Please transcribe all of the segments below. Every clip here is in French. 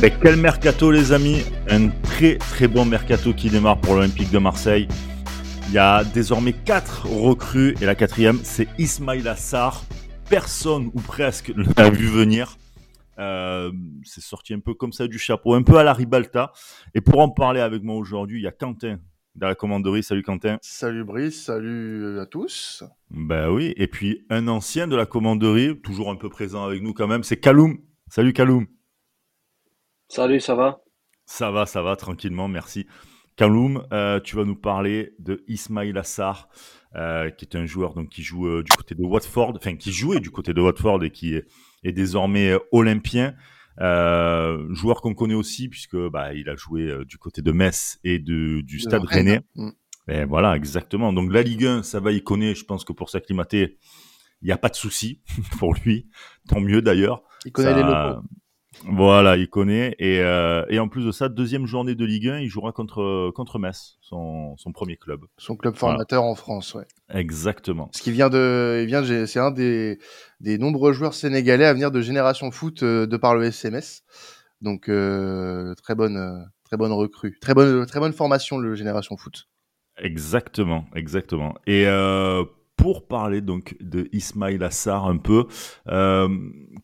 Ben, quel mercato les amis? Un très très bon mercato qui démarre pour l'Olympique de Marseille. Il y a désormais quatre recrues et la quatrième c'est Ismail Assar. Personne ou presque l'a vu venir. Euh, c'est sorti un peu comme ça du chapeau, un peu à la Ribalta. Et pour en parler avec moi aujourd'hui, il y a Quentin de la commanderie. Salut Quentin. Salut Brice, salut à tous. Ben oui, et puis un ancien de la commanderie, toujours un peu présent avec nous quand même, c'est Kaloum. Salut Kaloum. Salut, ça va? Ça va, ça va, tranquillement, merci. Kaloum, euh, tu vas nous parler de Ismail Assar, euh, qui est un joueur donc, qui joue euh, du côté de Watford, enfin qui jouait du côté de Watford et qui est, est désormais olympien. joueur qu'on connaît aussi puisque bah, il a joué du côté de Metz et de, du Stade Rennais. Mm. Et voilà, exactement. Donc la Ligue 1, ça va, il connaît. Je pense que pour s'acclimater, il n'y a pas de souci pour lui. Tant mieux d'ailleurs. Il connaît les locaux. Voilà, il connaît. Et, euh, et, en plus de ça, deuxième journée de Ligue 1, il jouera contre, contre Metz, son, son premier club. Son club formateur en France, ouais. Exactement. Ce qui vient de, il vient, c'est un des, des nombreux joueurs sénégalais à venir de Génération Foot euh, de par le SMS. Donc euh, très bonne, très bonne recrue, très bonne, très bonne formation le Génération Foot. Exactement, exactement. Et euh, pour parler donc de Ismail Assar un peu. Euh,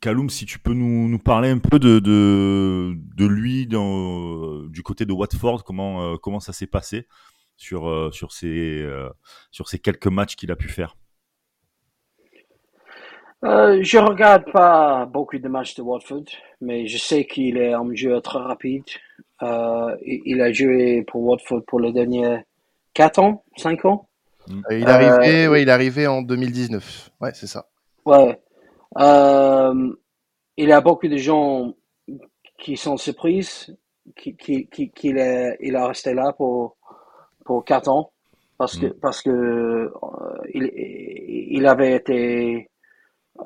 Kaloum, si tu peux nous, parler un peu de, lui du côté de Watford, comment, euh, ça s'est passé sur, euh, sur, ces, quelques matchs qu'il a pu faire? Je regarde pas beaucoup de matchs de Watford, mais je sais qu'il est un joueur très rapide. Il a joué pour Watford pour les derniers 4 ans, 5 ans. Mm. Il est arrivé, euh, ouais, il est arrivé en 2019. Ouais, c'est ça. Ouais. Euh, il y a beaucoup de gens qui sont surprises qu'il qui, qui, qu'il est, il a resté là pour, pour 4 ans parce que, mm. parce que euh, il, il avait été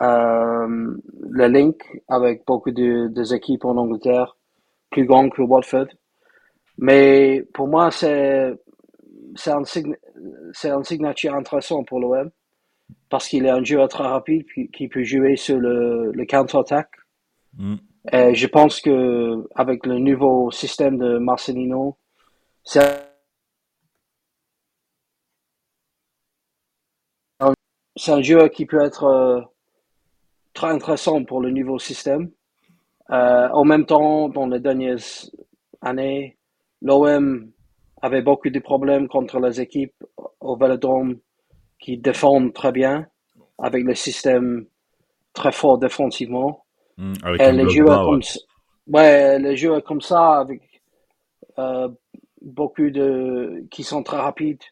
euh, le link avec beaucoup de, des équipes en Angleterre plus grandes que Watford. Mais pour moi, c'est c'est un, c'est un signature intéressant pour l'OM parce qu'il est un joueur très rapide qui peut jouer sur le, le counter-attack. Mm. Et je pense que avec le nouveau système de Marcelino, c'est un, un joueur qui peut être euh, très intéressant pour le nouveau système. Euh, en même temps, dans les dernières années, l'OM avait beaucoup de problèmes contre les équipes au Vélodrome qui défendent très bien, avec le système très fort défensivement. Mmh, et les joueurs, comme, ouais. les joueurs comme ça, avec euh, beaucoup de qui sont très rapides,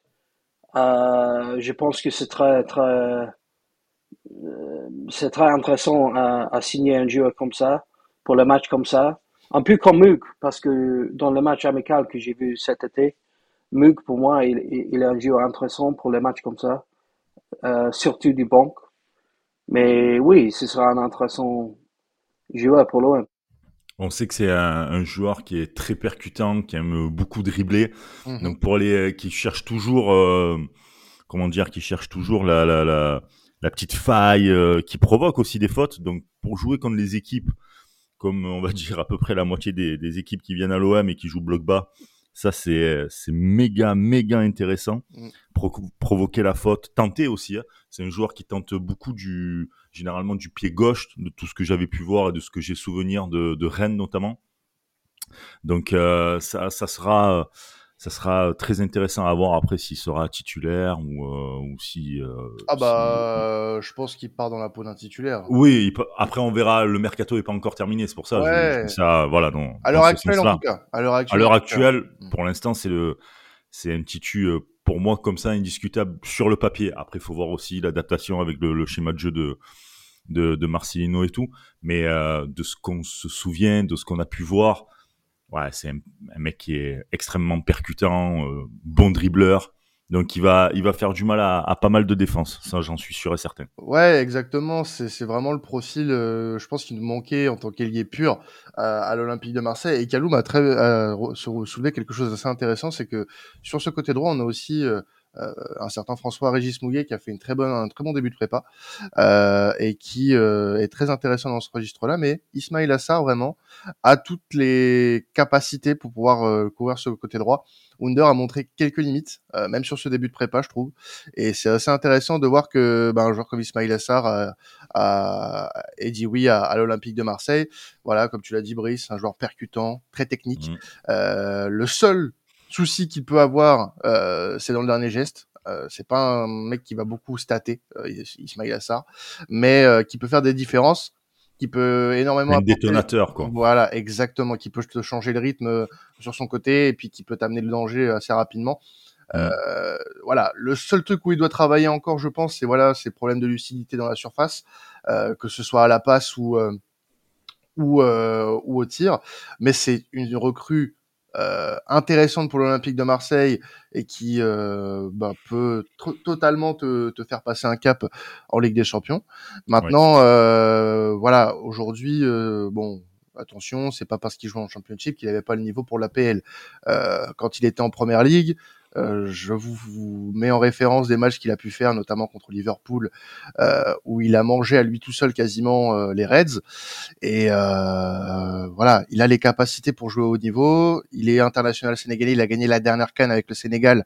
euh, je pense que c'est très très euh, c'est très intéressant à, à, signer un joueur comme ça pour le match comme ça. Un peu comme Mug, parce que dans le match amical que j'ai vu cet été, Mug, pour moi, il, il, est un joueur intéressant pour les matchs comme ça, euh, surtout du banc. Mais oui, ce sera un intéressant joueur pour l'OM. On sait que c'est un, joueur qui est très percutant, qui aime beaucoup dribbler. Mhm. Donc pour les qui cherche toujours, euh, comment dire, qui cherche toujours la, la, la, la petite faille, euh, qui provoque aussi des fautes. Donc pour jouer contre les équipes comme on va dire à peu près la moitié des, équipes qui viennent à l'OM et qui jouent bloc bas. Ça, c'est méga, méga intéressant. Mm. provoquer la faute, tenter aussi. Hein. C'est un joueur qui tente beaucoup du, généralement du pied gauche, de tout ce que j'avais pu voir et de ce que j'ai souvenir de, de Rennes notamment. Donc, euh, ça, ça sera ça sera très intéressant à voir après s'il sera titulaire ou, euh, ou si. Euh, ah bah, je pense qu'il part dans la peau d'un titulaire. Oui, après on verra. Le mercato est pas encore terminé, c'est pour ça. Ouais. ça, voilà. Non, à l'heure actuelle, en tout cas. À l'heure actuelle. Actuelle, mm. pour l'instant, c'est le, c'est un titu euh, pour moi comme ça indiscutable sur le papier. Après, il faut voir aussi l'adaptation avec le, le, schéma de jeu de de, de Marcelino et tout. Mais euh, de ce qu'on se souvient, de ce qu'on a pu voir ouais, c'est un, mec qui est extrêmement percutant, euh, bon dribbleur. Donc il va, il va faire du mal à, à pas mal de défenses, ça j'en suis sûr et certain. Ouais, exactement. C'est vraiment le profil, euh, je pense, qu'il nous manquait en tant qu'ailier pur euh, à l'Olympique de Marseille. Et Kaloum a très soulevé quelque chose d'assez intéressant, c'est que sur ce côté droit, on a aussi un certain François Régis Mouillet qui a fait une très bonne, un très bon début de prépa et qui est très intéressant dans ce registre-là. Mais Ismail Assar vraiment a toutes les capacités pour pouvoir courir sur le côté droit. Under a montré quelques limites, euh, même sur ce début de prépa, je trouve. Et c'est assez intéressant de voir que ben, un joueur comme Ismail Assar a, a, dit oui à, l'Olympique de Marseille. Voilà, comme tu l'as dit, Brice, un joueur percutant, très technique. Mmh. Euh, le seul souci qu'il peut avoir, euh, c'est dans le dernier geste. Euh, c'est pas un mec qui va beaucoup stater, euh, Ismail Assar, mais euh, qui peut faire des différences qui peut énormément un détonateur quoi. Voilà, exactement, qui peut te changer le rythme euh, sur son côté et puis qui peut t'amener le danger assez rapidement. Euh, voilà, le seul truc où il doit travailler encore, je pense, c'est voilà, ces problèmes de lucidité dans la surface, euh, que ce soit à la passe ou euh, ou, euh, ou au tir. Mais c'est une recrue euh, intéressante pour l'Olympique de Marseille et qui euh, bah, peut totalement te, te, faire passer un cap en Ligue des Champions. Maintenant, euh, voilà, aujourd'hui, euh, bon, attention, c'est pas parce qu'il joue en Championship qu'il n'avait pas le niveau pour l'APL. Euh, quand il était en Première Ligue, euh, je vous, mets en référence des matchs qu'il a pu faire, notamment contre Liverpool, euh, où il a mangé à lui tout seul quasiment euh, les Reds. Et voilà, il a les capacités pour jouer au haut niveau. Il est international sénégalais. Il a gagné la dernière canne avec le Sénégal.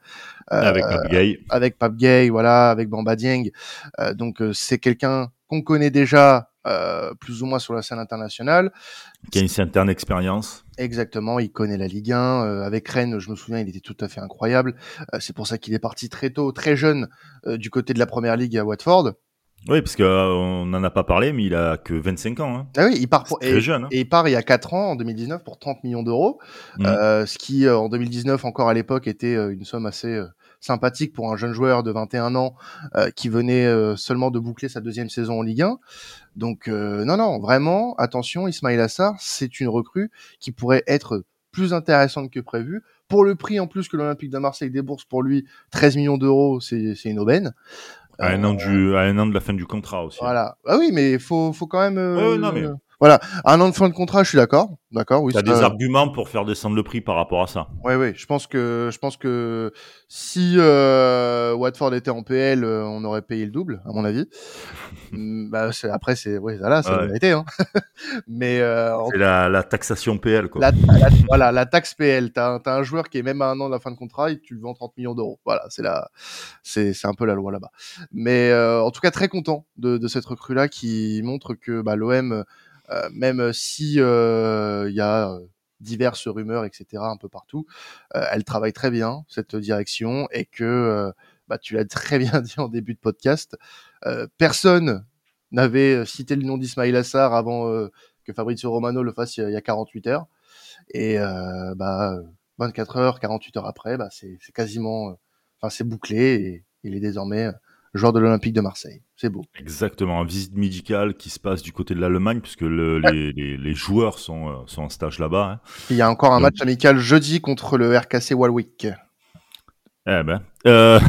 avec Pape Gay. Avec Pape Gay, voilà, avec Bamba Dieng. donc c'est quelqu'un qu'on connaît déjà euh, plus ou moins sur la scène internationale. Qui a une certaine expérience. Exactement, il connaît la Ligue 1. Euh, avec Rennes, je me souviens, il était tout à fait incroyable. Euh, c'est pour ça qu'il est parti très tôt, très jeune, du côté de la Première Ligue à Watford. Oui, parce qu'on n'en a pas parlé, mais il a que 25 ans. Hein. Ah oui, il part pour, très jeune. Hein. Et il part il y a 4 ans, en 2019, pour 30 millions d'euros. Mmh. ce qui, en 2019, encore à l'époque, était une somme assez sympathique pour un jeune joueur de 21 ans euh, qui venait euh, seulement de boucler sa deuxième saison en Ligue 1. Donc euh, non, non, vraiment, attention, Ismail Assar, c'est une recrue qui pourrait être plus intéressante que prévu. Pour le prix en plus que l'Olympique de Marseille débourse pour lui, 13 millions d'euros, c'est une aubaine. À un, an du, à un an de la fin du contrat aussi. Voilà. Ah oui, mais faut, faut quand même. non, mais... Voilà, un an de fin de contrat, je suis d'accord, d'accord. Oui. T'as des arguments pour faire descendre le prix par rapport à ça. Oui, oui. Je pense que je pense que si euh, Watford était en PL, euh, on aurait payé le double, à mon avis. Mm, bah, après, c'est oui, voilà, ça ouais. été. Hein. Mais euh, c'est la, la, taxation PL, quoi. La, voilà, la taxe PL. T'as as un joueur qui est même à un an de la fin de contrat et tu le vends 30 millions d'euros. Voilà, c'est la, c'est c'est un peu la loi là-bas. Mais euh, en tout cas, très content de, de cette recrue là qui montre que bah, l'OM même si euh, il y a euh, diverses rumeurs, etc. un peu partout. elle travaille très bien cette direction et que bah, tu l'as très bien dit en début de podcast. personne n'avait cité le nom d'Ismail Assar avant que Fabrizio Romano le fasse il y a 48 heures. Et bah 24 heures, 48 heures après, bah c'est quasiment, enfin c'est bouclé et il est désormais joueur de l'Olympique de Marseille. C'est beau. Exactement, visite médicale qui se passe du côté de l'Allemagne, puisque le, les, les, les, joueurs sont, euh, sont en stage là-bas. Hein. Il y a encore un match amical jeudi contre le RKC Walwick. Eh ben. Euh...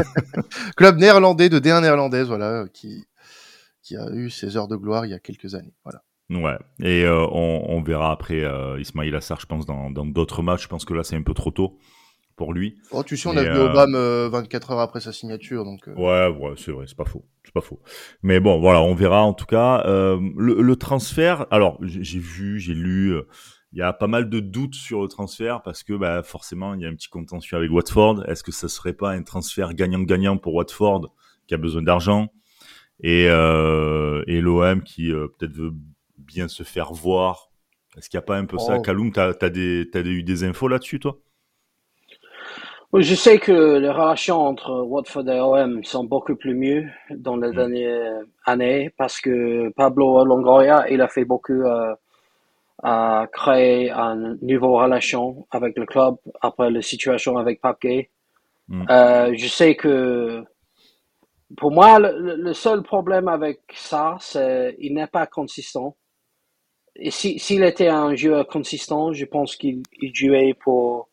Club néerlandais de D1 néerlandaise, voilà, qui, qui a eu ses heures de gloire il y a quelques années. Voilà. Ouais, et euh, on, on, verra après euh, Ismail Assar, je pense, dans d'autres matchs. Je pense que là, c'est un peu trop tôt pour lui. Oh, tu sais, on a vu euh... Obama 24 heures après sa signature, donc. Euh. Ouais, ouais, c'est vrai, c'est pas faux, c'est pas faux. Mais bon, voilà, on verra en tout cas euh, le, le, transfert. Alors, j'ai vu, j'ai lu, euh, il y a pas mal de doutes sur le transfert parce que bah, forcément, il y a un petit contentieux avec Watford. Est-ce que ça serait pas un transfert gagnant-gagnant pour Watford qui a besoin d'argent? Et, euh, et l'OM qui peut-être veut bien se faire voir Est-ce qu'il n'y a pas un peu oh. ça Kaloum, t'as as, as eu des infos là-dessus, toi? Je sais que les relations entre Watford et OM sont beaucoup plus mieux dans les mm. dernières années parce que Pablo Longoria, il a fait beaucoup euh, à créer une nouvelle relation avec le club après la situation avec Pape Gay. Mm. Euh, je sais que pour moi, le, seul problème avec ça, c'est qu'il n'est pas consistant. Et s'il était un joueur consistant, je pense qu'il jouait pour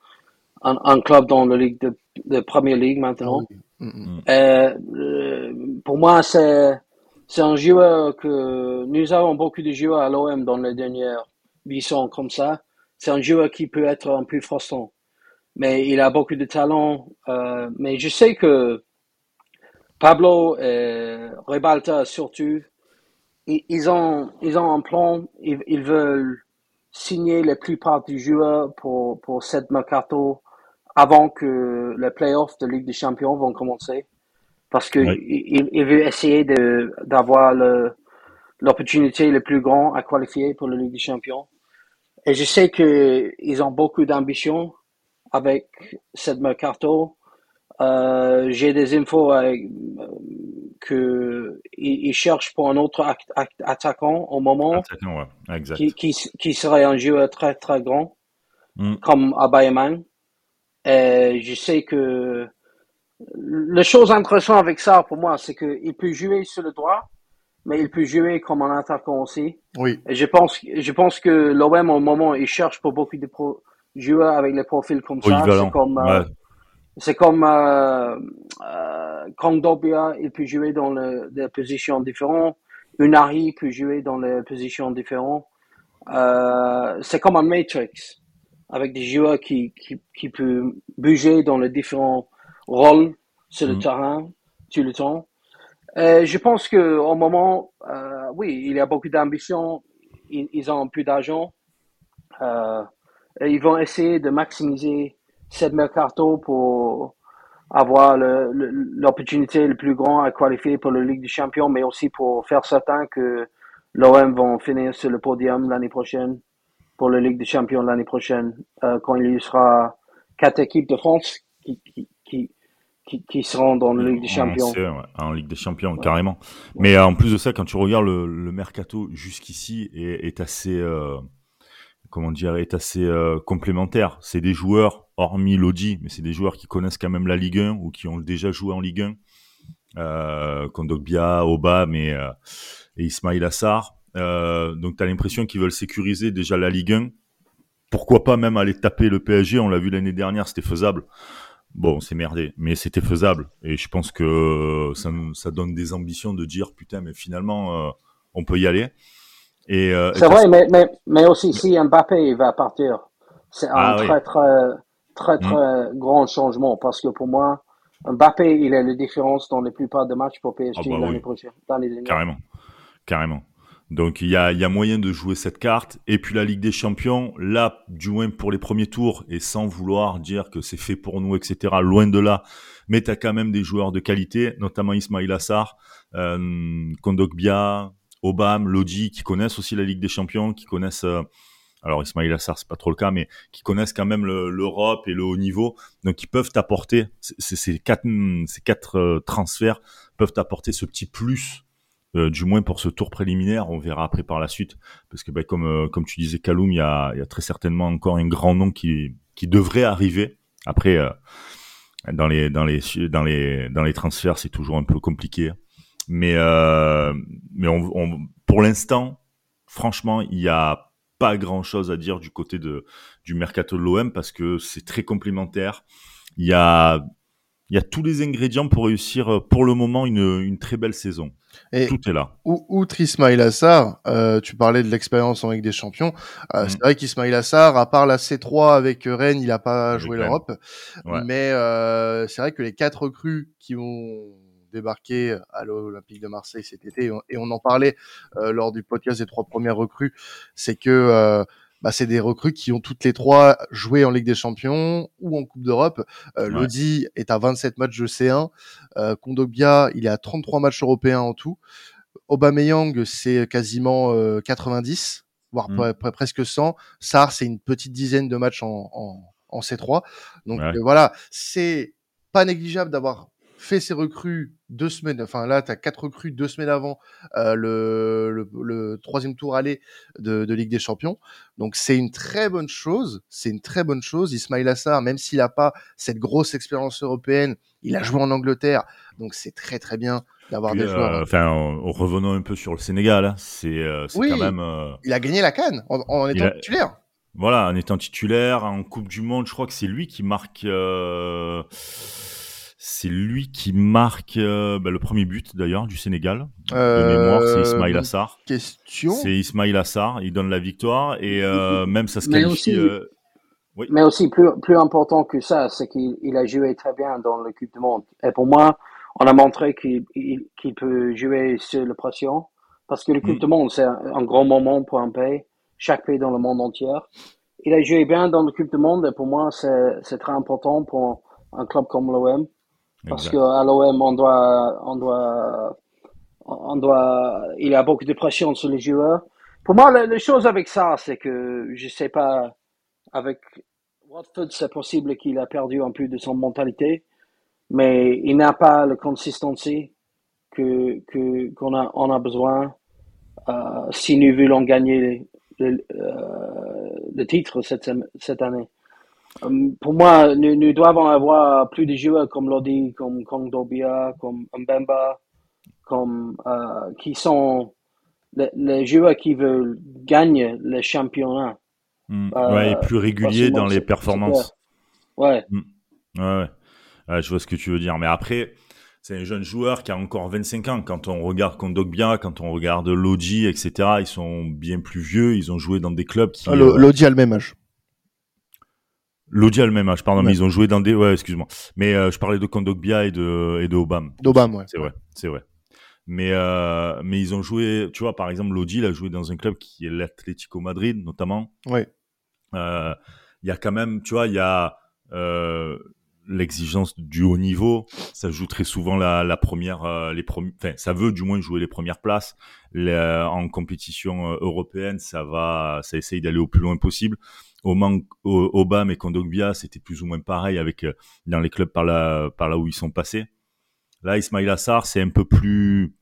un, un, club dans la ligue de, de première ligue maintenant. Ah euh, euh, pour moi, c'est c'est un joueur que nous avons beaucoup de joueurs à l'OM dans les dernières visions comme ça. C'est un joueur qui peut être un peu frustrant. mais il a beaucoup de talent. Euh, mais je sais que Pablo et Rebalta surtout, ils, ont, ils ont un plan, ils, veulent signer la plupart des joueurs pour, pour cette mercato avant que les playoffs de Ligue des Champions vont commencer. Parce qu'il il, il, veut essayer d'avoir l'opportunité le plus grand à qualifier pour la Ligue des Champions. Et je sais qu'ils ont beaucoup d'ambition avec cette mercato. Euh, J'ai des infos euh, que ils, cherchent pour un autre attaquant au moment Qui, qui, serait un joueur très très grand mm. comme Abayman. Et je sais que la chose intéressante avec ça pour moi, c'est qu'il peut jouer sur le droit, mais il peut jouer comme un attaquant aussi. Oui. Et je pense, je pense que l'OM au moment il cherche pour beaucoup de joueurs avec les profils comme ça. C'est comme, euh, c'est comme euh, euh, il peut jouer dans le, des positions différentes. Unari peut jouer dans les positions différentes. Euh, c'est comme un matrix avec des joueurs qui, qui, qui peuvent bouger dans les différents rôles sur le mm. terrain tout le temps. Je pense que au moment, euh, oui, il y a beaucoup d'ambition. Ils, ont plus d'argent. Euh, ils vont essayer de maximiser cette mercato pour avoir l'opportunité le, plus grande à qualifier pour la Ligue des Champions, mais aussi pour faire certain que l'OM vont finir sur le podium l'année prochaine pour la Ligue des Champions l'année prochaine, euh, quand il y sera quatre équipes de France qui, qui, qui, qui seront dans la Ligue des Champions. en Ligue des Champions, carrément. Mais euh, en plus de ça, quand tu regardes le, le mercato jusqu'ici est, est, assez, euh, comment dire, est assez euh, complémentaire. C'est des joueurs, hormis Lodi, mais c'est des joueurs qui connaissent quand même la Ligue 1 ou qui ont déjà joué en Ligue 1. Euh, Kondogbia, Oba, mais et Ismail Assar. Euh, donc tu as l'impression qu'ils veulent sécuriser déjà la Ligue 1. Pourquoi pas même aller taper le PSG On l'a vu l'année dernière, c'était faisable. Bon, c'est merdé, mais c'était faisable. Et je pense que ça, ça, donne des ambitions de dire putain, mais finalement, euh, on peut y aller. Et, euh, c'est vrai, mais, mais, mais, aussi si Mbappé va partir, c'est un ah très, très, très, très, hmm. grand changement parce que pour moi, Mbappé, il a la différence dans la plupart des matchs pour PSG oh, bah l'année prochaine. Carrément, carrément. Donc il y a, moyen de jouer cette carte. Et puis la Ligue des Champions, là, du moins pour les premiers tours, et sans vouloir dire que c'est fait pour nous, etc., loin de là, mais tu as quand même des joueurs de qualité, notamment Ismail Assar, euh, Kondogbia, Obam, Lodi, qui connaissent aussi la Ligue des Champions, qui connaissent... Euh, alors Ismail Assar, c'est pas trop le cas, mais qui connaissent quand même l'Europe et le haut niveau, donc qui peuvent apporter ces quatre, ces quatre euh, transferts peuvent apporter ce petit plus euh, du moins pour ce tour préliminaire, on verra après par la suite, parce que bah, comme euh, comme tu disais, Kaloum, il y a, y a, très certainement encore un grand nom qui qui devrait arriver. Après, euh, dans les dans les dans les dans les transferts, c'est toujours un peu compliqué, mais mais on, on pour l'instant, franchement, il y a pas grand chose à dire du côté de du mercato de l'OM parce que c'est très complémentaire. Il y a il y a tous les ingrédients pour réussir pour le moment une, une très belle saison. Et Tout est là. Outre Ismail Assar, euh, tu parlais de l'expérience en Ligue des Champions. Euh, mm. C'est vrai qu'Ismail Assar, à part la C3 avec Rennes, il n'a pas joué l'Europe. Mais euh, c'est vrai que les quatre recrues qui ont débarqué à l'Olympique de Marseille cet été, et on en parlait euh, lors du podcast des trois premières recrues, c'est que euh, bah, c'est des recrues qui ont toutes les trois joué en Ligue des Champions ou en Coupe d'Europe. Euh, Lodi est à 27 matchs de C1. Euh, Kondobia, il est à 33 matchs européens en tout. Aubameyang, c'est quasiment 90, euh, voire mmh. presque 100. Sar, c'est une petite dizaine de matchs en, en, en C3. Donc euh, voilà, c'est pas négligeable d'avoir fait ses recrues deux semaines, enfin là, tu as quatre recrues deux semaines avant euh, le, le, le, troisième tour aller de, de Ligue des Champions. Donc c'est une très bonne chose, c'est une très bonne chose. Ismail Assar, même s'il n'a pas cette grosse expérience européenne, il a joué en Angleterre, donc c'est très très bien d'avoir des joueurs. Euh, enfin, revenons un peu sur le Sénégal, hein. c'est euh, oui, quand même. Euh, il a gagné la canne en, en étant titulaire. Voilà, en étant titulaire en Coupe du Monde, je crois que c'est lui qui marque. Euh c'est lui qui marque euh, bah, le premier but d'ailleurs du Sénégal. Euh, de mémoire, c'est Ismail Assar. Question. C'est Ismail Assar. Il donne la victoire et euh, même ça se qualifie. Aussi, Mais aussi, plus, plus important que ça, c'est qu'il a joué très bien dans le Coupe du Monde. Et pour moi, on a montré qu'il peut jouer sur la pression. Parce que le Coupe mm. du Monde, c'est un, grand moment pour un pays, chaque pays dans le monde entier. Il a joué bien dans le Coupe du Monde et pour moi, c'est très important pour un club comme l'OM. Parce qu'à l'OM, on doit, on doit, on doit, il y a beaucoup de pression sur les joueurs. Pour moi, la, la chose avec ça, c'est que je sais pas, avec Watford, c'est possible qu'il a perdu un peu de son mentalité, mais il n'a pas la consistency que qu'on a on a besoin euh, si nous voulons gagner le, euh, le titre cette cette année. Um, pour moi, nous, nous, devons avoir plus de joueurs comme Lodi, comme Kongdobia, comme Mbemba, comme euh, qui sont les, les, joueurs qui veulent gagner le championnat. Mm. ouais, et plus régulier dans les performances. Ouais. Mm. ouais. Ouais, je vois ce que tu veux dire. Mais après, c'est un jeune joueur qui a encore 25 ans. Quand on regarde Kondogbia, quand on regarde Lodi, etc., ils sont bien plus vieux. Ils ont joué dans des clubs qui. Ah, euh, Lodi a le même âge. Lodi a le même âge, pardon, mais ils ont joué dans des. Ouais, excuse-moi. Mais euh, je parlais de Kondogbia et de, et de Obama. D'Obama, ouais. C'est vrai, c'est vrai. Mais, euh, mais ils ont joué, tu vois, par exemple, Lodi, il a joué dans un club qui est l'Atlético Madrid, notamment. Oui. Euh, il y a quand même, tu vois, il y a euh, l'exigence du haut niveau. Ça joue très souvent la, la première, euh, les premiers, enfin, ça veut du moins jouer les premières places. en compétition européenne, ça va, ça essaye d'aller au plus loin possible. Obama et Kondogbia, c'était plus ou moins pareil avec dans les clubs par là, par là où ils sont passés. Là, Ismail Assar, c'est un peu plus,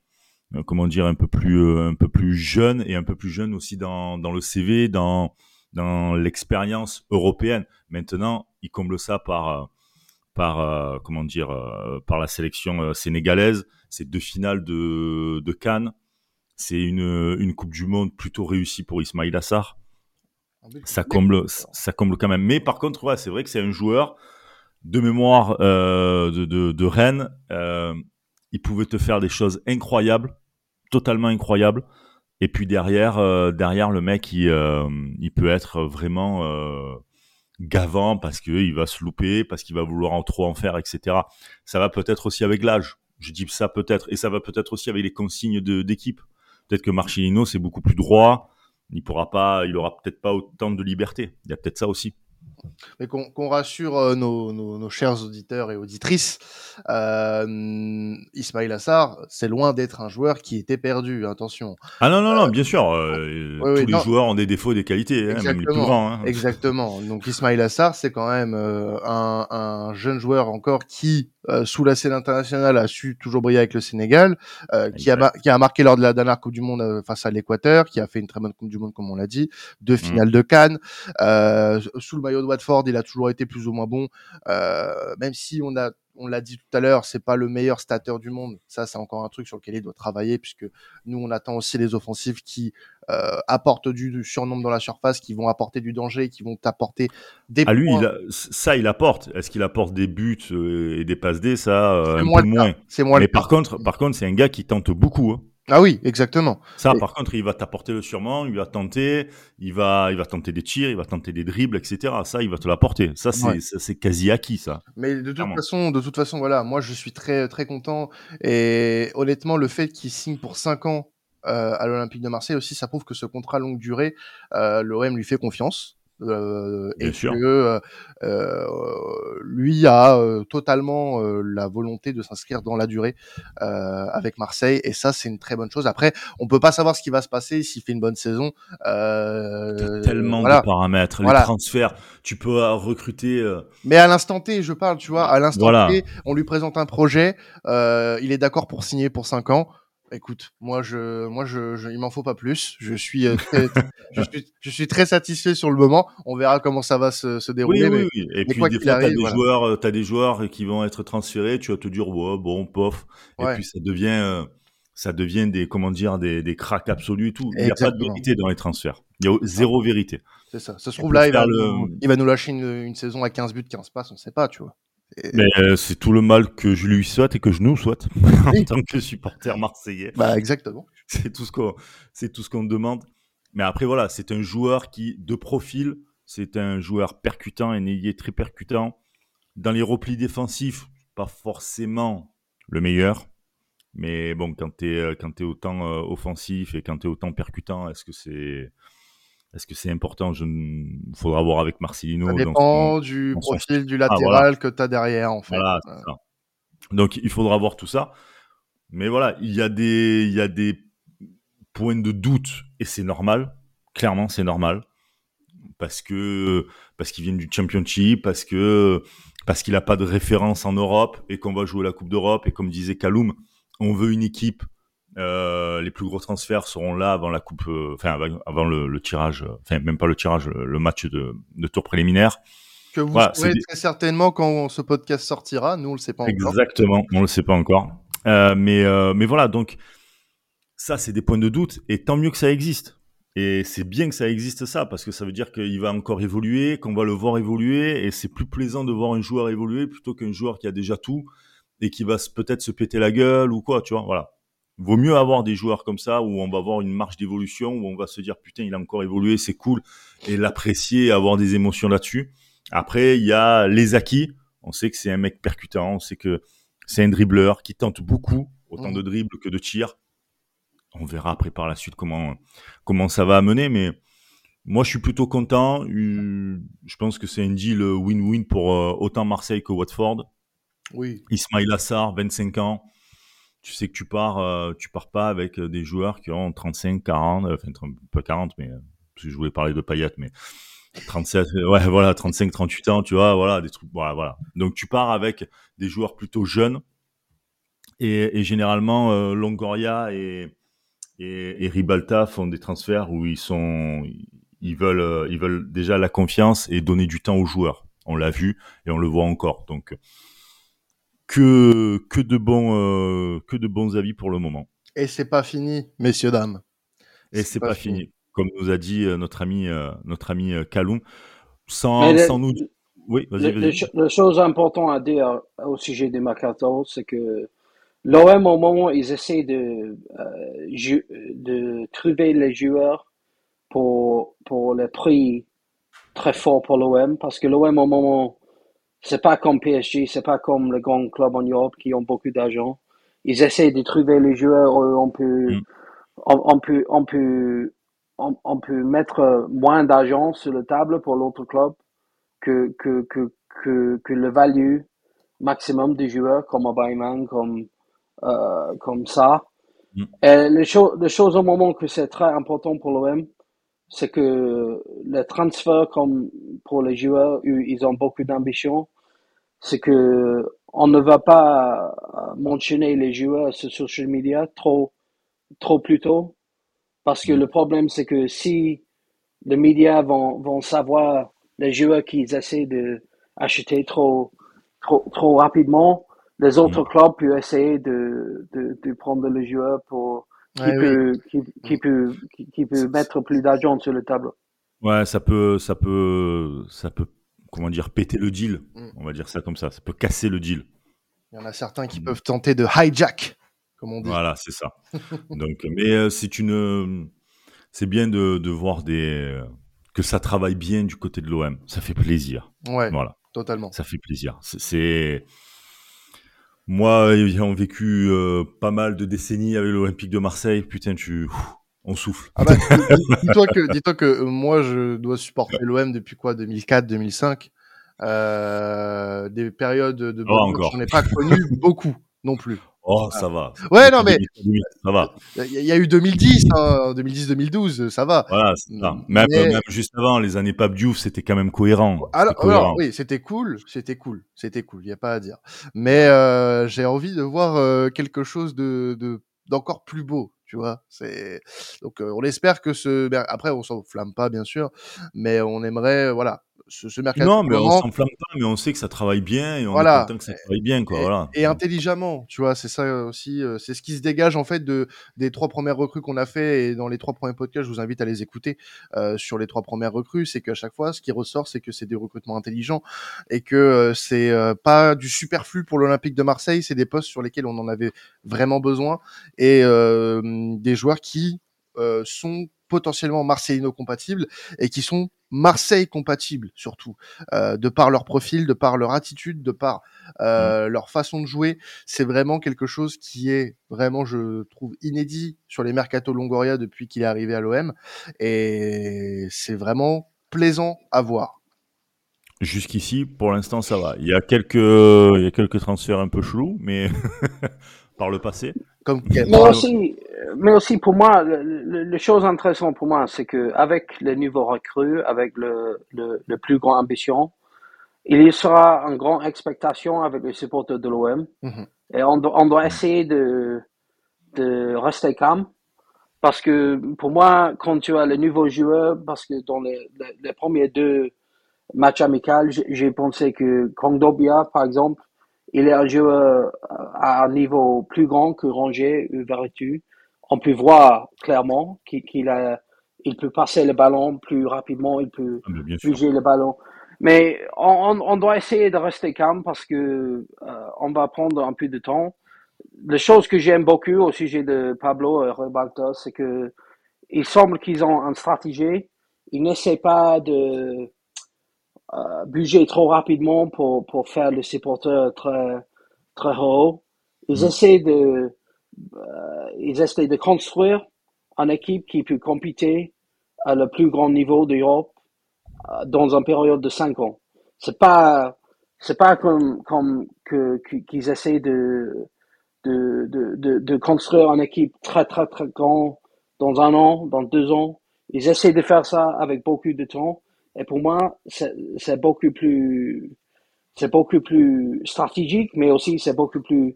comment dire, un peu plus, un peu plus jeune et un peu plus jeune aussi dans, dans le CV, dans dans l'expérience européenne. Maintenant, il comble ça par, euh, par euh, comment dire, euh, par la sélection sénégalaise. C'est deux finales de, de Cannes. C'est une, une Coupe du Monde plutôt réussie pour Ismail Assar. Ça comble, ça comble quand même. Mais par contre, ouais, c'est vrai que c'est un joueur de mémoire de, de, de, Rennes. il pouvait te faire des choses incroyables, totalement incroyables. Et puis derrière, euh, derrière le mec, il, euh, il peut être vraiment euh, gavant parce qu'il va se louper, parce qu'il va vouloir en trop en faire, etc. Ça va peut-être aussi avec l'âge. Je dis ça peut-être, et ça va peut-être aussi avec les consignes d'équipe. Peut-être que Marcelino c'est beaucoup plus droit. Il pourra pas, il aura peut-être pas autant de liberté. Il y a peut-être ça aussi. Mais qu'on rassure euh, nos, nos, nos, chers auditeurs et auditrices, euh, Ismail Assar, c'est loin d'être un joueur qui était perdu, attention. Ah non, non, non, euh, bien sûr, euh, tous les joueurs ont des défauts des qualités, hein, même les plus grands. Hein. Exactement, donc Ismail Assar, c'est quand même un, un, jeune joueur encore qui, sous la scène internationale, a su toujours briller avec le Sénégal, qui, a, qui a marqué lors de la dernière Coupe du Monde face à l'Équateur, qui a fait une très bonne Coupe du Monde, comme on l'a dit, deux mmh. finales de Cannes, sous le maillot de Watford, il a toujours été plus ou moins bon, euh, même si on a on l'a dit tout à l'heure, c'est pas le meilleur stater du monde. Ça, c'est encore un truc sur lequel il doit travailler, puisque nous, on attend aussi les offensives qui euh, apportent du, surnombre dans la surface, qui vont apporter du danger, qui vont apporter des à lui, ça, il apporte. Est-ce qu'il apporte des buts euh, et des passes D? Ça, un peu moins. C'est moins. Mais par contre, par contre, c'est un gars qui tente beaucoup. Hein. Ah oui, exactement. Ça, par contre, il va t'apporter le sûrement, il va tenter, il va, il va tenter des tirs, il va tenter des dribbles, etc. Ça, il va te l'apporter. Ça, c'est, c'est quasi acquis, ça. Mais de toute façon, de toute façon, voilà, moi, je suis très, très content. Et honnêtement, le fait qu'il signe pour 5 ans euh, à l'Olympique de Marseille aussi, ça prouve que ce contrat longue durée, euh, l'OM lui fait confiance. Euh, et que euh, euh, lui a euh, totalement la volonté de s'inscrire dans la durée avec Marseille et ça c'est une très bonne chose. Après, on peut pas savoir ce qui va se passer s'il fait une bonne saison. tellement de paramètres, les transferts, tu peux recruter. Mais à l'instant T, je parle, tu vois, à l'instant T, on lui présente un projet, il est d'accord pour signer pour 5 ans. Écoute, moi je, moi je, je il m'en faut pas plus. Je suis, euh, très, je suis, je suis très satisfait sur le moment. On verra comment ça va se, se dérouler. Oui, oui, oui. Et puis des fois, t'as des joueurs, euh, t'as des joueurs qui vont être transférés. Tu vas te dire, ouais, bon, pof. Et puis ça devient, euh, ça devient des, comment dire, des, des cracks absolus et tout. Il n'y a pas de vérité dans les transferts. Il y a zéro vérité. C'est ça. Ça se trouve là, il va, nous, il va nous lâcher une, une saison à 15 buts, 15 passes. On sait pas, tu vois. Mais euh, c'est tout le mal que je lui souhaite et que je nous souhaite en tant que supporter marseillais. Bah exactement. C'est tout ce qu'on, c'est tout ce qu'on demande. Mais après voilà, c'est un joueur qui, de profil, C'est un joueur percutant, un ailier très percutant. Dans les replis défensifs, pas forcément le meilleur. Mais bon, quand tu es, quand es autant euh, offensif et quand tu es autant percutant, est-ce que c'est est-ce que c'est important? Je Il faudra voir avec Marcelino. Ça dépend du profil du ah, latéral que tu as derrière, en fait. Voilà, Donc, il faudra voir tout ça. Mais voilà, il y a des, il y a des points de doute et c'est normal. Clairement, c'est normal parce que parce qu'ils viennent du Championship, parce que parce qu'il n'a pas de référence en Europe et qu'on va jouer la Coupe d'Europe et comme disait Kaloum, on veut une équipe. Euh, les plus gros transferts seront là avant la coupe, euh, enfin avant, le, tirage, enfin même pas le tirage, le, match de, tour préliminaire. Que vous saurez très certainement quand ce podcast sortira. Nous on le sait pas encore. Exactement, on le sait pas encore. Euh, mais mais voilà donc ça c'est des points de doute et tant mieux que ça existe. Et c'est bien que ça existe ça, parce que ça veut dire qu'il va encore évoluer, qu'on va le voir évoluer, et c'est plus plaisant de voir un joueur évoluer plutôt qu'un joueur qui a déjà tout et qui va peut-être se péter la gueule ou quoi, tu vois, voilà. Vaut mieux avoir des joueurs comme ça où on va voir une marche d'évolution, où on va se dire putain, il a encore évolué, c'est cool, et l'apprécier, avoir des émotions là-dessus. Après, il y a les acquis. On sait que c'est un mec percutant, on sait que c'est un dribbleur qui tente beaucoup, autant mmh. de dribbles que de tirs on verra après par la suite comment, comment ça va amener, mais moi je suis plutôt content. Je pense que c'est un deal win-win pour euh, autant Marseille que Watford. Oui. Ismail Assar, 25 ans. Tu sais que tu pars, euh, tu pars pas avec des joueurs qui ont 35, 40, euh, enfin pas 40, mais je voulais parler de Payet, mais 37, ouais, voilà, 35, 38 ans, tu vois, voilà, des trucs, voilà, voilà. Donc tu pars avec des joueurs plutôt jeunes et, et généralement Longoria et et, Ribalta font des transferts où ils sont, ils veulent, euh, ils veulent déjà la confiance et donner du temps aux joueurs. On l'a vu et on le voit encore. Donc que que de bons euh, que de bons avis pour le moment. Et c'est pas fini, messieurs dames. Et c'est pas, fini. comme nous a dit euh, notre ami notre ami Kaloum, sans, sans nous. Oui, vas-y, vas-y. La chose importante à dire au sujet des Mercato, c'est que L'OM, au moment ils essaient de, euh, de trouver les joueurs pour, pour le prix très fort pour l'OM, parce que l'OM, au moment, c'est pas comme PSG, c'est pas comme les grands clubs en Europe qui ont beaucoup d'argent. Ils essaient de trouver les joueurs, on peut, mm. on, peut, on peut, on, peut mettre moins d'argent sur la table pour l'autre club que, que, que, que, que le value maximum des joueurs comme Aubameyang, comme euh, comme ça. Mm. Et les, choses au moment que c'est très important pour l'OM, c'est que les transferts comme pour les joueurs, ils ont beaucoup d'ambition. C'est que on ne va pas mentionner les joueurs sur social media trop, trop plus tôt. Parce que mm. le problème, c'est que si les médias vont, vont savoir les joueurs qu'ils essaient de acheter trop, trop, trop rapidement, les autres mm. clubs peuvent essayer de, de, de prendre le joueur pour qui, peut, qui, qui, mm. peut, qui, peut mettre plus d'argent sur le tableau. Ouais, ça peut, ça peut, ça peut, comment dire, péter le deal. Mm. On va dire ça comme ça. Ça peut casser le deal. Il y en a certains qui peuvent tenter de hijack, comme on dit. Voilà, c'est ça. Donc, mais euh, c'est une, c'est bien de, de voir des, que ça travaille bien du côté de l'OM. Ça fait plaisir. Ouais. Voilà. Totalement. Ça fait plaisir. C'est, moi, ayant vécu euh, pas mal de décennies avec l'Olympique de Marseille, putain, tu, on souffle. Ah bah, dis-toi que, euh, moi, je dois supporter l'OM depuis quoi, 2004, 2005. Euh, des périodes de oh, j'en ai pas connu beaucoup non plus. Oh, ça va. Ouais, non, mais. Ça va. Il y, a eu 2010, 2010-2012, ça va. Voilà, c'est ça. Même, même, juste avant, les années Pape Diouf, c'était quand même cohérent. Alors, oui, c'était cool, c'était cool, c'était cool, il n'y a pas à dire. Mais euh, j'ai envie de voir euh, quelque chose de, de d'encore plus beau tu vois c'est donc euh, on espère que ce ben, après on s'en flamme pas bien sûr mais on aimerait voilà ce, Non, mais on s'enflamme pas, mais on sait que ça travaille bien et on est content que ça travaille bien, quoi. Et, voilà. et intelligemment, tu vois, c'est ça aussi, euh, c'est ce qui se dégage en fait de des trois premières recrues qu'on a fait et dans les trois premiers podcasts, je vous invite à les écouter euh, sur les trois premières recrues, c'est qu'à chaque fois, ce qui ressort, c'est que c'est des recrutements intelligents et que euh, c'est pas du superflu pour l'Olympique de Marseille, c'est des postes sur lesquels on en avait vraiment besoin et des joueurs qui euh, sont potentiellement Marcelino compatibles et qui sont Marseille compatibles surtout, euh, de par leur profil, de par leur attitude, de par euh, mmh. leur façon de jouer. C'est vraiment quelque chose qui est vraiment, je trouve, inédit sur les mercato Longoria depuis qu'il est arrivé à l'OM et c'est vraiment plaisant à voir. Jusqu'ici, pour l'instant, ça va. Il y a quelques, il y a quelques transferts un peu chelous, mais par le passé. Comme mais, aussi, mais aussi pour moi, les choses intéressantes pour moi, c'est que avec le niveau recrue, avec le, le, le, plus grand ambition, il y sera une grande expectation avec les supporters de l'OM. Mhm. Et on, on, doit essayer de, de rester calme. Parce que pour moi, quand tu as le nouveau joueur, parce que dans les, les premiers deux match amical, j'ai pensé que Kongdobia, par exemple, il est un joueur à un niveau plus grand que Ranger ou Vertu. On peut voir clairement qu'il a, il peut passer le ballon plus rapidement, il peut ah, bouger le ballon. Mais on, on, doit essayer de rester calme parce que euh, on va prendre un peu de temps. La chose que j'aime beaucoup au sujet de Pablo et Rebalta, c'est que il semble qu'ils ont une stratégie. Ils n'essaient pas de euh, bouger trop rapidement pour, pour faire le supporter très, très haut. Ils mm. essaient de, euh, ils essaient de construire une équipe qui peut compéter à le plus grand niveau d'Europe euh, dans une période de cinq ans. C'est pas, c'est pas comme, comme que, qu'ils essaient de, de, de, de, construire une équipe très, très, très grande dans un an, dans deux ans. Ils essaient de faire ça avec beaucoup de temps. Et pour moi, c'est beaucoup plus, c'est beaucoup plus stratégique, mais aussi c'est beaucoup plus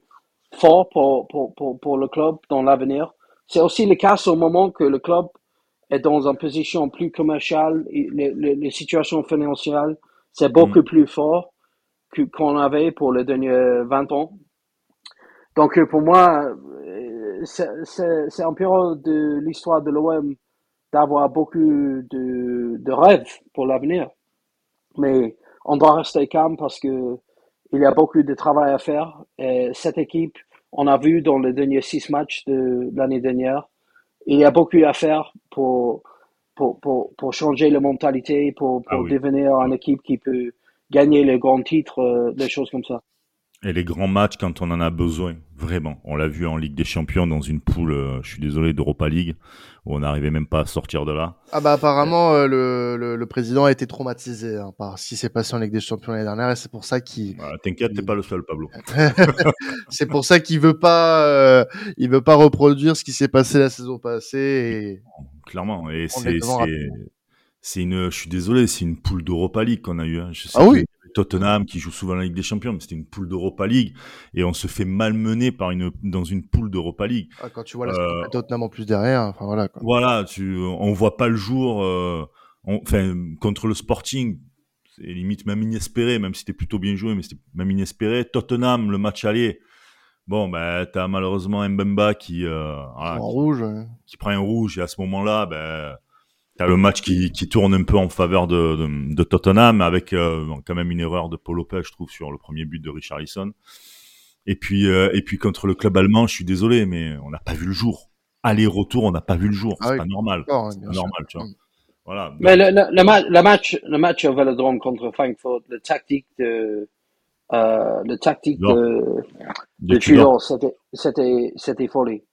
fort pour, pour, pour, pour le club dans l'avenir. C'est aussi le cas au moment que le club est dans une position plus commerciale, les, les, les situations financières, c'est beaucoup mm. plus fort qu'on avait pour les derniers 20 ans. Donc pour moi, c'est un période de l'histoire de l'OM d'avoir beaucoup de, de rêves pour l'avenir. Mais on doit rester calme parce que il y a beaucoup de travail à faire. Et cette équipe, on a vu dans les derniers six matchs de l'année dernière, il y a beaucoup à faire pour, pour, pour, pour changer la mentalité, pour, pour ah devenir une équipe qui peut gagner les grands titres, euh, des choses comme ça. Et les grands matchs quand on en a besoin, vraiment. On l'a vu en Ligue des Champions dans une poule, euh, je suis désolé, d'Europa League, où on n'arrivait même pas à sortir de là. Ah bah apparemment euh, le, le, président a été traumatisé hein, par ce qui s'est passé en Ligue des Champions l'année dernière et c'est pour ça qu'il. Bah, T'inquiète, t'es pas le seul, Pablo. c'est pour ça qu'il veut pas, euh, il veut pas reproduire ce qui s'est passé la saison passée. Et... Clairement, et c'est c'est une, je suis désolé, c'est une poule d'Europa League qu'on a eu. Hein. Je sais ah oui. Tottenham qui joue souvent la Ligue des Champions, mais c'était une poule d'Europa League et on se fait malmener par une dans une poule d'Europa League. Ah, quand tu vois la euh, Tottenham en plus derrière, enfin voilà. Quoi. Voilà, tu, on voit pas le jour. Euh, enfin, contre le Sporting, c'est limite même inespéré, même si c'était plutôt bien joué, mais c'était même inespéré. Tottenham, le match aller. Bon, ben, t'as malheureusement Mbemba qui, euh, voilà, qui, rouge, qui prend un rouge et à ce moment-là, ben, T'as le match qui, qui tourne un peu en faveur de, de, de Tottenham avec euh, quand même une erreur de Paul Lopez, je trouve, sur le premier but de Richarlison. Et puis, euh, et puis contre le club allemand, je suis désolé, mais on n'a pas vu le jour. Aller-retour, on n'a pas vu le jour. Ah c'est pas normal. c'est pas normal, tu vois. Voilà. Mais le, le, le, match, le match au Vélodrome contre Frankfurt, le tactique de, euh, le tactique de, de, de c'était, c'était, c'était folie.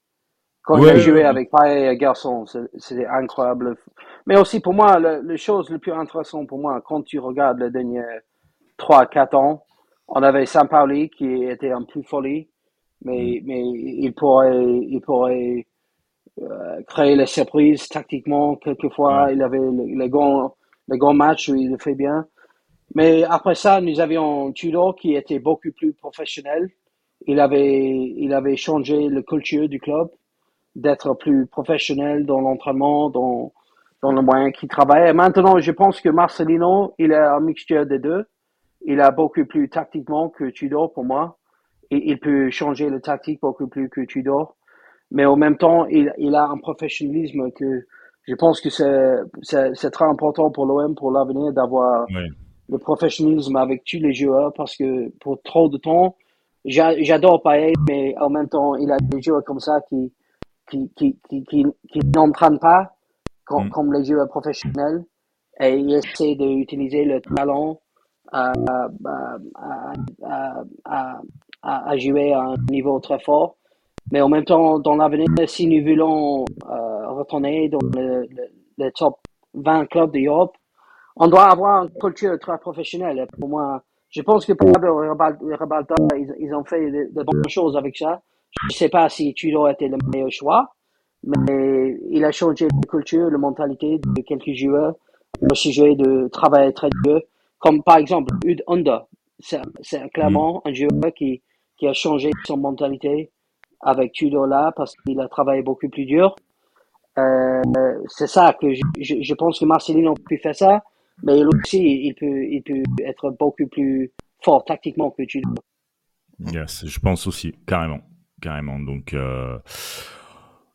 Quand ouais, j'ai joué avec Paille et Garçon, c'était incroyable. Mais aussi pour moi, la, la chose le plus intéressante pour moi, quand tu regardes les derniers 3-4 ans, on avait Saint-Pauli qui était un plus folie, mais, mm. mais il pourrait, il pourrait euh, créer les surprises tactiquement. Quelquefois, il avait les grands, les grands matchs où il le fait bien. Mais après ça, nous avions Tudor qui était beaucoup plus professionnel. Il avait, il avait changé le culture du club d'être plus professionnel dans l'entraînement, dans, dans le moyen qu'il travaille. Et maintenant, je pense que Marcelino, il est un mixture des deux. Il a beaucoup plus tactiquement que Tudor pour moi. Et il peut changer le tactique beaucoup plus que Tudor. Mais en même temps, il, il a un professionnalisme que je pense que c'est, c'est, très important pour l'OM pour l'avenir d'avoir le professionnalisme avec tous les joueurs parce que pour trop de temps, j'adore Payet, mais en même temps, il a des joueurs comme ça qui, qui, qui, qui, qui, n'entraînent pas comme, mm. comme les joueurs professionnels et ils essaient d'utiliser le talent à, à, à, à, jouer à un niveau très fort. Mais en même temps, dans l'avenir, si nous voulons euh, retourner dans le, le, top 20 clubs d'Europe, on doit avoir une culture très professionnelle. Pour moi, je pense que pour Rabalta, ils, ils ont fait de, bonnes choses avec ça. Je ne sais pas si Tudor était le meilleur choix, mais il a changé la culture, la mentalité de quelques joueurs au sujet de travailler très dur. Comme par exemple, Ud Honda. C'est clairement un joueur qui, qui a changé son mentalité avec Tudor là parce qu'il a travaillé beaucoup plus dur. Euh, c'est ça que je, je, pense que Marcelino pu faire ça, mais aussi il peut, il peut être beaucoup plus fort tactiquement que Tudor. Yes, je pense aussi, carrément, carrément. Donc, euh,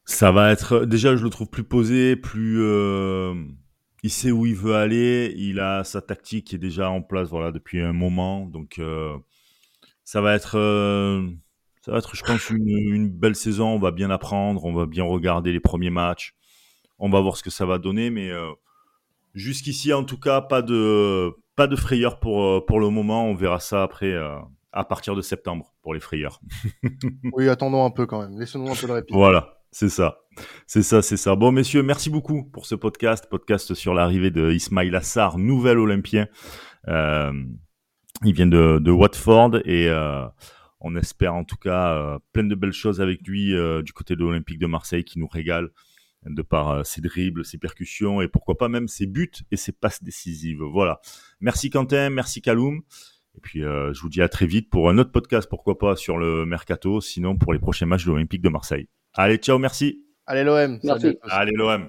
ça va être déjà, je le trouve plus posé, plus. Euh, il sait où il veut aller, il a sa tactique qui est déjà en place, voilà, depuis un moment. Donc, euh, ça va être, euh, ça va être, je pense, une, une, belle saison. On va bien apprendre, on va bien regarder les premiers matchs. On va voir ce que ça va donner, mais jusqu'ici, en tout cas, pas de, pas de frayeur pour, pour le moment. On verra ça après à partir de septembre pour les frayeurs. oui, attendons un peu quand même. Laissons-nous un peu de répit. Voilà. C'est ça. C'est ça, c'est ça. Bon, messieurs, merci beaucoup pour ce podcast. Podcast sur l'arrivée de Ismail Assar, nouvel Olympien. Euh, il vient de, Watford et euh, on espère en tout cas euh, plein de belles choses avec lui du côté de l'Olympique de Marseille qui nous régale de par ses dribbles, ses percussions et pourquoi pas même ses buts et ses passes décisives. Voilà. Merci Quentin, merci Kaloum. Et puis je vous dis à très vite pour un autre podcast, pourquoi pas sur le mercato, sinon pour les prochains matchs de l'Olympique de Marseille. Allez, ciao, merci. Allez l'OM. Merci. Allez l'OM.